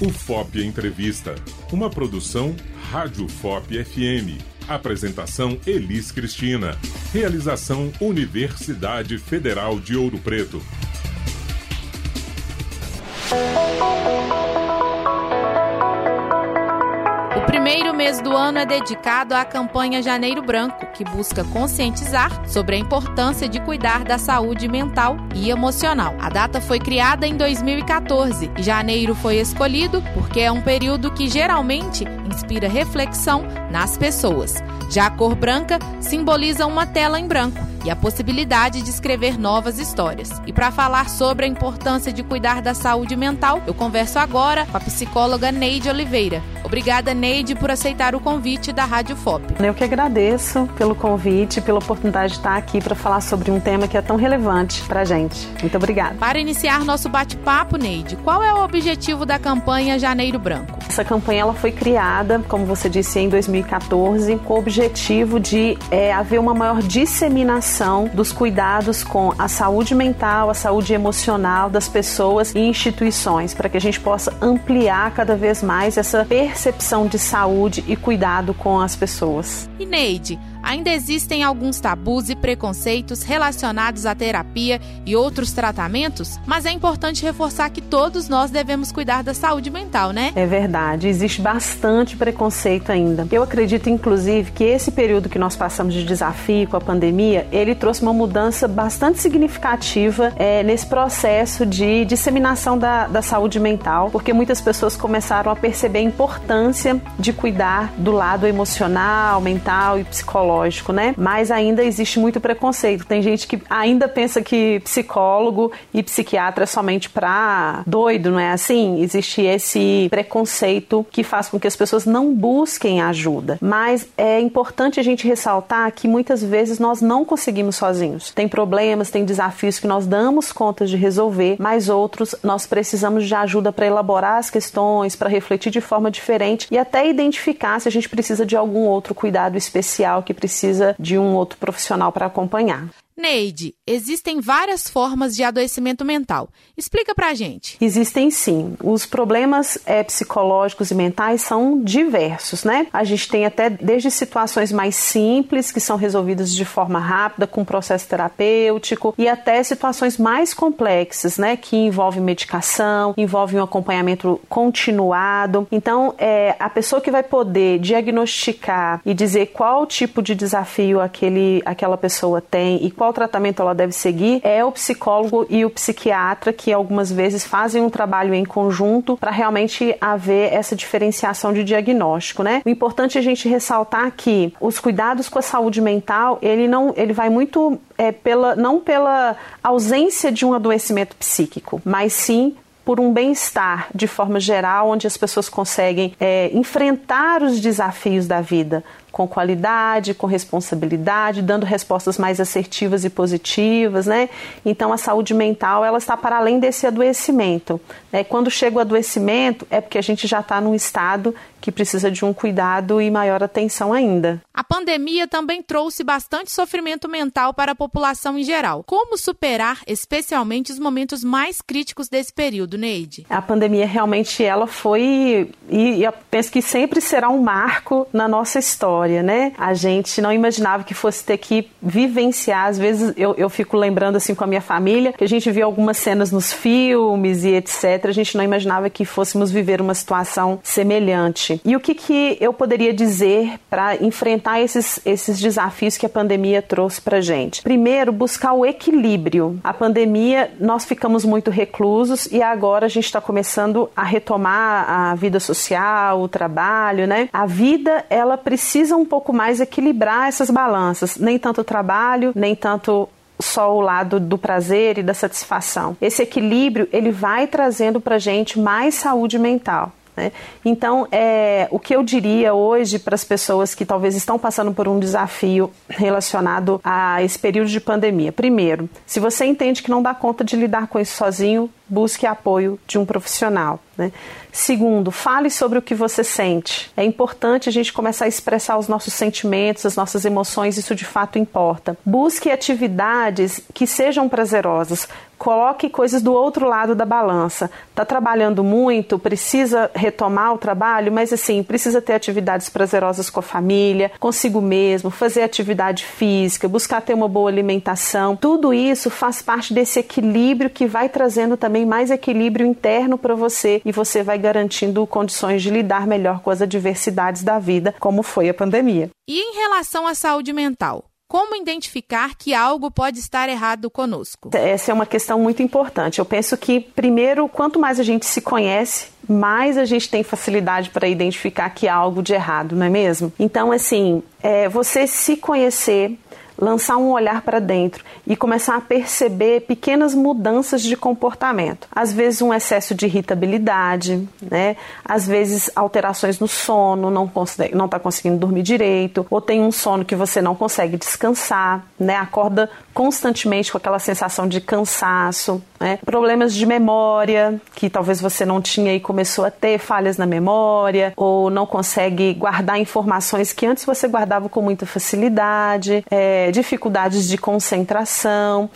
O FOP Entrevista, uma produção Rádio FOP FM. Apresentação Elis Cristina. Realização Universidade Federal de Ouro Preto. Primeiro mês do ano é dedicado à campanha Janeiro Branco, que busca conscientizar sobre a importância de cuidar da saúde mental e emocional. A data foi criada em 2014 e janeiro foi escolhido porque é um período que geralmente inspira reflexão nas pessoas. Já a cor branca simboliza uma tela em branco e a possibilidade de escrever novas histórias. E para falar sobre a importância de cuidar da saúde mental, eu converso agora com a psicóloga Neide Oliveira. Obrigada, Neide, por aceitar o convite da Rádio FOP. Eu que agradeço pelo convite, pela oportunidade de estar aqui para falar sobre um tema que é tão relevante para a gente. Muito obrigada. Para iniciar nosso bate-papo, Neide, qual é o objetivo da campanha Janeiro Branco? Essa campanha ela foi criada, como você disse, em 2014, com o objetivo de é, haver uma maior disseminação dos cuidados com a saúde mental, a saúde emocional das pessoas e instituições, para que a gente possa ampliar cada vez mais essa percepção percepção de saúde e cuidado com as pessoas. E Neide, ainda existem alguns tabus e preconceitos relacionados à terapia e outros tratamentos, mas é importante reforçar que todos nós devemos cuidar da saúde mental, né? É verdade, existe bastante preconceito ainda. Eu acredito, inclusive, que esse período que nós passamos de desafio com a pandemia, ele trouxe uma mudança bastante significativa é, nesse processo de disseminação da, da saúde mental, porque muitas pessoas começaram a perceber a importância de cuidar do lado emocional, mental e psicológico, né? Mas ainda existe muito preconceito. Tem gente que ainda pensa que psicólogo e psiquiatra é somente para doido, não é assim? Existe esse preconceito que faz com que as pessoas não busquem ajuda. Mas é importante a gente ressaltar que muitas vezes nós não conseguimos sozinhos. Tem problemas, tem desafios que nós damos conta de resolver, mas outros nós precisamos de ajuda para elaborar as questões, para refletir de forma diferente e até identificar se a gente precisa de algum outro cuidado especial que precisa de um outro profissional para acompanhar. Neide, existem várias formas de adoecimento mental. Explica pra gente. Existem sim. Os problemas é, psicológicos e mentais são diversos, né? A gente tem até desde situações mais simples, que são resolvidas de forma rápida, com processo terapêutico, e até situações mais complexas, né? Que envolvem medicação, envolvem um acompanhamento continuado. Então, é, a pessoa que vai poder diagnosticar e dizer qual tipo de desafio aquele, aquela pessoa tem e qual qual tratamento ela deve seguir é o psicólogo e o psiquiatra que algumas vezes fazem um trabalho em conjunto para realmente haver essa diferenciação de diagnóstico, né? O importante é a gente ressaltar que os cuidados com a saúde mental, ele não, ele vai muito é, pela, não pela ausência de um adoecimento psíquico, mas sim por um bem-estar de forma geral, onde as pessoas conseguem é, enfrentar os desafios da vida, com qualidade, com responsabilidade, dando respostas mais assertivas e positivas, né? Então a saúde mental ela está para além desse adoecimento. Né? Quando chega o adoecimento é porque a gente já está num estado que precisa de um cuidado e maior atenção ainda. A pandemia também trouxe bastante sofrimento mental para a população em geral. Como superar, especialmente, os momentos mais críticos desse período, Neide? A pandemia realmente ela foi e eu penso que sempre será um marco na nossa história, né? A gente não imaginava que fosse ter que vivenciar. Às vezes eu, eu fico lembrando assim com a minha família que a gente viu algumas cenas nos filmes e etc. A gente não imaginava que fôssemos viver uma situação semelhante. E o que, que eu poderia dizer para enfrentar esses, esses desafios que a pandemia trouxe para gente? Primeiro, buscar o equilíbrio. A pandemia, nós ficamos muito reclusos e agora a gente está começando a retomar a vida social, o trabalho, né? A vida, ela precisa um pouco mais equilibrar essas balanças. Nem tanto o trabalho, nem tanto só o lado do prazer e da satisfação. Esse equilíbrio ele vai trazendo para gente mais saúde mental. Né? Então, é, o que eu diria hoje para as pessoas que talvez estão passando por um desafio relacionado a esse período de pandemia? Primeiro, se você entende que não dá conta de lidar com isso sozinho, busque apoio de um profissional. Né? Segundo, fale sobre o que você sente. É importante a gente começar a expressar os nossos sentimentos, as nossas emoções, isso de fato importa. Busque atividades que sejam prazerosas. coloque coisas do outro lado da balança. Está trabalhando muito, precisa retomar o trabalho, mas assim, precisa ter atividades prazerosas com a família, consigo mesmo, fazer atividade física, buscar ter uma boa alimentação. Tudo isso faz parte desse equilíbrio que vai trazendo também mais equilíbrio interno para você e você vai garantindo condições de lidar melhor com as adversidades da vida, como foi a pandemia. E em relação à saúde mental? Como identificar que algo pode estar errado conosco? Essa é uma questão muito importante. Eu penso que, primeiro, quanto mais a gente se conhece, mais a gente tem facilidade para identificar que há algo de errado, não é mesmo? Então, assim, é, você se conhecer, lançar um olhar para dentro e começar a perceber pequenas mudanças de comportamento. Às vezes um excesso de irritabilidade, né? Às vezes alterações no sono, não consegue, não está conseguindo dormir direito, ou tem um sono que você não consegue descansar, né? Acorda constantemente com aquela sensação de cansaço, né? Problemas de memória que talvez você não tinha e começou a ter falhas na memória, ou não consegue guardar informações que antes você guardava com muita facilidade. É, dificuldades de concentração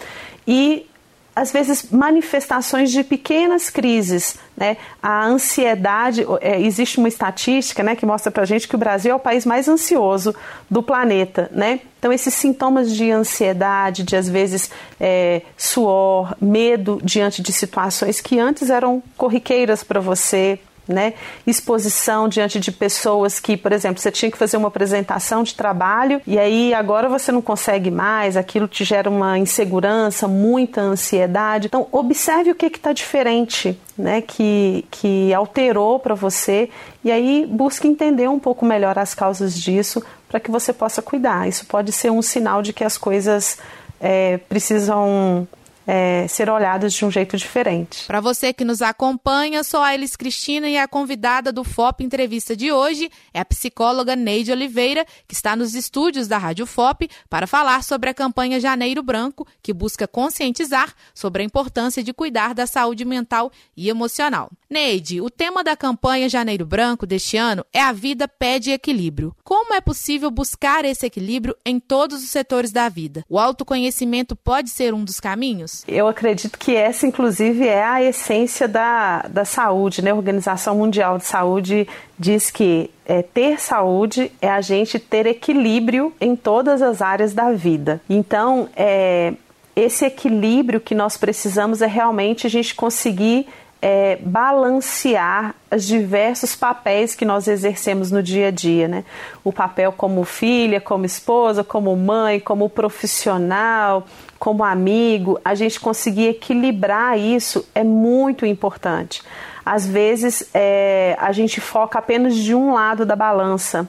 e às vezes manifestações de pequenas crises, né? A ansiedade, é, existe uma estatística, né, que mostra para gente que o Brasil é o país mais ansioso do planeta, né? Então esses sintomas de ansiedade, de às vezes é, suor, medo diante de situações que antes eram corriqueiras para você, né? Exposição diante de pessoas que, por exemplo, você tinha que fazer uma apresentação de trabalho e aí agora você não consegue mais, aquilo te gera uma insegurança, muita ansiedade. Então, observe o que está diferente, né? Que, que alterou para você e aí busque entender um pouco melhor as causas disso para que você possa cuidar. Isso pode ser um sinal de que as coisas é, precisam é, ser olhadas de um jeito diferente. Para você que nos acompanha, sou a Elis Cristina e a convidada do FOP Entrevista de hoje é a psicóloga Neide Oliveira, que está nos estúdios da Rádio FOP para falar sobre a campanha Janeiro Branco, que busca conscientizar sobre a importância de cuidar da saúde mental e emocional. Neide, o tema da campanha Janeiro Branco deste ano é A Vida Pede Equilíbrio. Como é possível buscar esse equilíbrio em todos os setores da vida? O autoconhecimento pode ser um dos caminhos? Eu acredito que essa, inclusive, é a essência da, da saúde. Né? A Organização Mundial de Saúde diz que é, ter saúde é a gente ter equilíbrio em todas as áreas da vida. Então, é, esse equilíbrio que nós precisamos é realmente a gente conseguir é, balancear os diversos papéis que nós exercemos no dia a dia, né? O papel como filha, como esposa, como mãe, como profissional, como amigo, a gente conseguir equilibrar isso é muito importante. Às vezes é, a gente foca apenas de um lado da balança.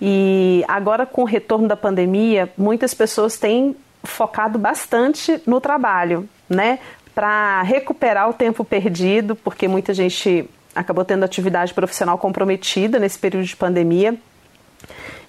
E agora, com o retorno da pandemia, muitas pessoas têm focado bastante no trabalho, né? Para recuperar o tempo perdido, porque muita gente acabou tendo atividade profissional comprometida nesse período de pandemia.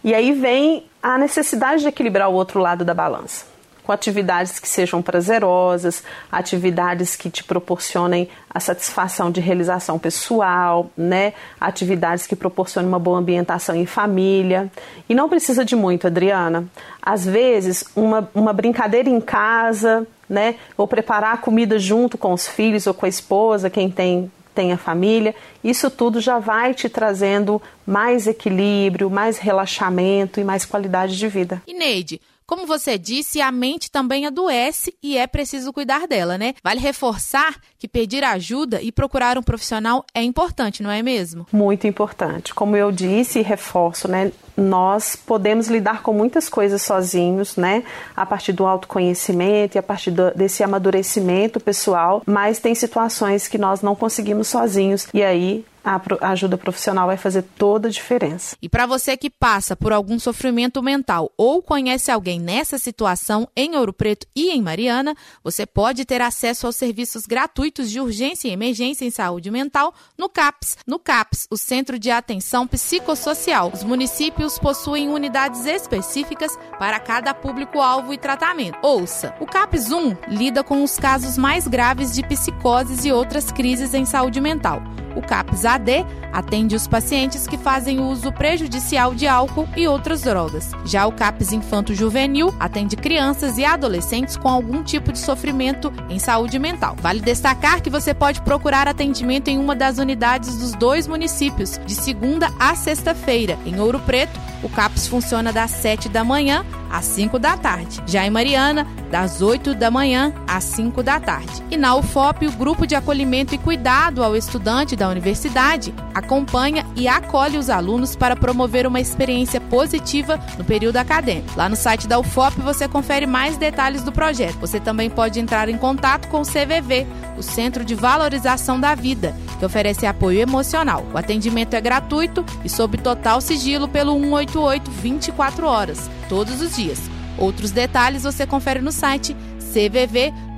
E aí vem a necessidade de equilibrar o outro lado da balança com atividades que sejam prazerosas, atividades que te proporcionem a satisfação de realização pessoal, né? Atividades que proporcionem uma boa ambientação em família. E não precisa de muito, Adriana. Às vezes, uma, uma brincadeira em casa, né? Ou preparar a comida junto com os filhos ou com a esposa, quem tem tem a família, isso tudo já vai te trazendo mais equilíbrio, mais relaxamento e mais qualidade de vida. E Neide, como você disse, a mente também adoece e é preciso cuidar dela, né? Vale reforçar que pedir ajuda e procurar um profissional é importante, não é mesmo? Muito importante. Como eu disse e reforço, né? Nós podemos lidar com muitas coisas sozinhos, né? A partir do autoconhecimento e a partir do, desse amadurecimento pessoal, mas tem situações que nós não conseguimos sozinhos e aí a ajuda profissional vai fazer toda a diferença. E para você que passa por algum sofrimento mental ou conhece alguém nessa situação em Ouro Preto e em Mariana, você pode ter acesso aos serviços gratuitos de urgência e emergência em saúde mental no CAPS. No CAPS, o Centro de Atenção Psicossocial. Os municípios possuem unidades específicas para cada público-alvo e tratamento. Ouça, o CAPS 1 lida com os casos mais graves de psicoses e outras crises em saúde mental. O CAPS AD atende os pacientes que fazem uso prejudicial de álcool e outras drogas. Já o CAPS Infanto Juvenil atende crianças e adolescentes com algum tipo de sofrimento em saúde mental. Vale destacar que você pode procurar atendimento em uma das unidades dos dois municípios, de segunda a sexta-feira. Em Ouro Preto, o CAPS funciona das 7 da manhã às 5 da tarde. Já em Mariana, das 8 da manhã às 5 da tarde. E na UFOP, o Grupo de Acolhimento e Cuidado ao Estudante da Universidade acompanha e acolhe os alunos para promover uma experiência positiva no período acadêmico. Lá no site da UFOP você confere mais detalhes do projeto. Você também pode entrar em contato com o CVV, o Centro de Valorização da Vida, que oferece apoio emocional. O atendimento é gratuito e sob total sigilo pelo 188 24 horas, todos os dias. Outros detalhes você confere no site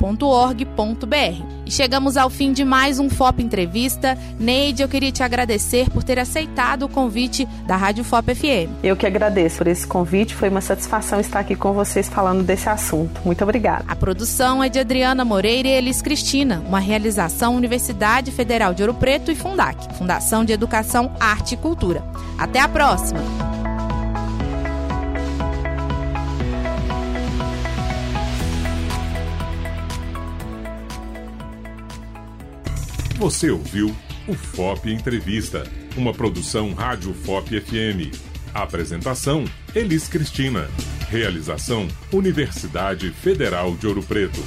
cvv.org.br. E chegamos ao fim de mais um FOP Entrevista. Neide, eu queria te agradecer por ter aceitado o convite da Rádio FOP FM. Eu que agradeço por esse convite, foi uma satisfação estar aqui com vocês falando desse assunto. Muito obrigada. A produção é de Adriana Moreira e Elis Cristina, uma realização Universidade Federal de Ouro Preto e Fundac, Fundação de Educação, Arte e Cultura. Até a próxima! Você ouviu o FOP Entrevista, uma produção Rádio FOP FM. Apresentação: Elis Cristina. Realização: Universidade Federal de Ouro Preto.